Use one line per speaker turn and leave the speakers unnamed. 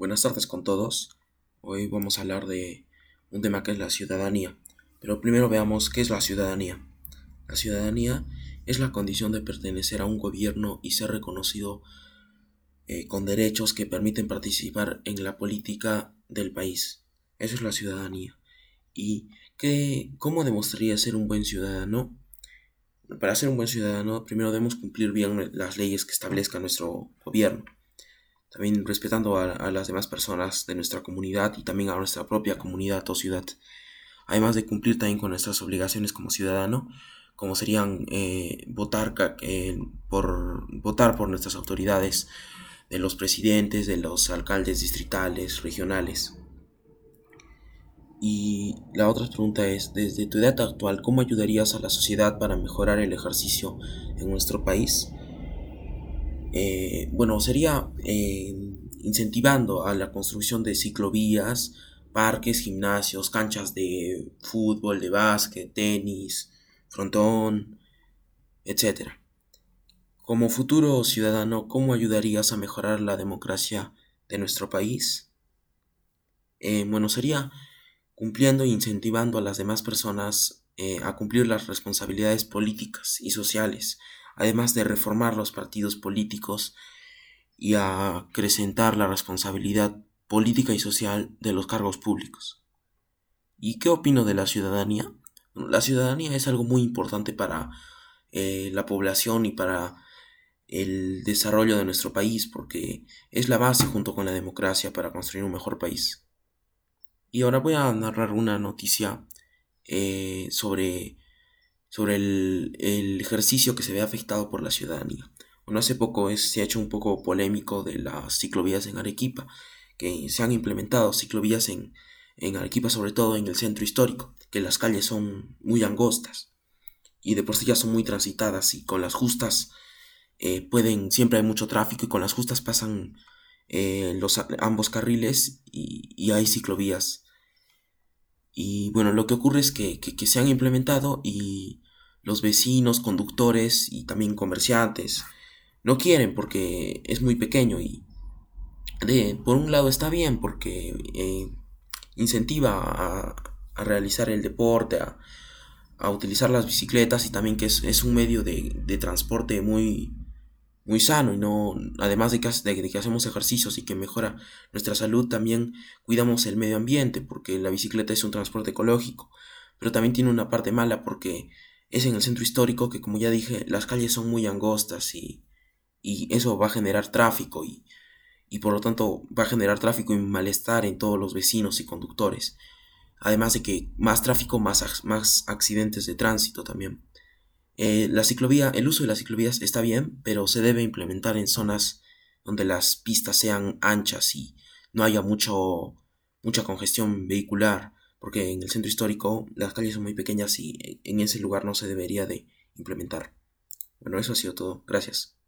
Buenas tardes con todos. Hoy vamos a hablar de un tema que es la ciudadanía. Pero primero veamos qué es la ciudadanía. La ciudadanía es la condición de pertenecer a un gobierno y ser reconocido eh, con derechos que permiten participar en la política del país. Eso es la ciudadanía. ¿Y qué, cómo demostraría ser un buen ciudadano? Para ser un buen ciudadano, primero debemos cumplir bien las leyes que establezca nuestro gobierno también respetando a, las demás personas de nuestra comunidad y también a nuestra propia comunidad o ciudad. Además de cumplir también con nuestras obligaciones como ciudadano, como serían eh, votar, eh, por, votar por nuestras autoridades, de los presidentes, de los alcaldes distritales, regionales. Y la otra pregunta es, desde tu edad actual, ¿cómo ayudarías a la sociedad para mejorar el ejercicio en nuestro país? Eh, bueno, sería eh, incentivando a la construcción de ciclovías, parques, gimnasios, canchas de fútbol, de básquet, tenis, frontón, etc. Como futuro ciudadano, ¿cómo ayudarías a mejorar la democracia de nuestro país? Eh, bueno, sería cumpliendo e incentivando a las demás personas a cumplir las responsabilidades políticas y sociales además de reformar los partidos políticos y acrecentar la responsabilidad política y social de los cargos públicos. ¿Y qué opino de la ciudadanía? La ciudadanía es algo muy importante para eh, la población y para el desarrollo de nuestro país porque es la base junto con la democracia para construir un mejor país. Y ahora voy a narrar una noticia eh, sobre sobre el, ejercicio que se ve afectado por la ciudadanía. Bueno, hace poco se ha hecho un poco polémico de las ciclovías en Arequipa, que se han implementado ciclovías en, en Arequipa, sobre todo en el centro histórico, que las calles son muy angostas y de por sí ya son muy transitadas y con las justas eh, pueden, siempre hay mucho tráfico y con las justas pasan eh, los, ambos carriles y, y, hay ciclovías. Y bueno, lo que ocurre es que, que se han implementado y los vecinos, conductores y también comerciantes no quieren porque es muy pequeño y de, por un lado está bien porque eh, incentiva a, realizar el deporte, a, utilizar las bicicletas y también que es, un medio de, transporte muy, muy sano y no, además de que, de que hacemos ejercicios y que mejora nuestra salud, también cuidamos el medio ambiente porque la bicicleta es un transporte ecológico, pero también tiene una parte mala porque es en el centro histórico que, como ya dije, las calles son muy angostas y, y eso va a generar tráfico y, y por lo tanto va a generar tráfico y malestar en todos los vecinos y conductores. Además de que más tráfico, más, más accidentes de tránsito también. Eh, la ciclovía, el uso de las ciclovías está bien, pero se debe implementar en zonas donde las pistas sean anchas y no haya mucho, mucha congestión vehicular porque en el centro histórico las calles son muy pequeñas y en ese lugar no se debería de implementar. Bueno, eso ha sido todo. Gracias.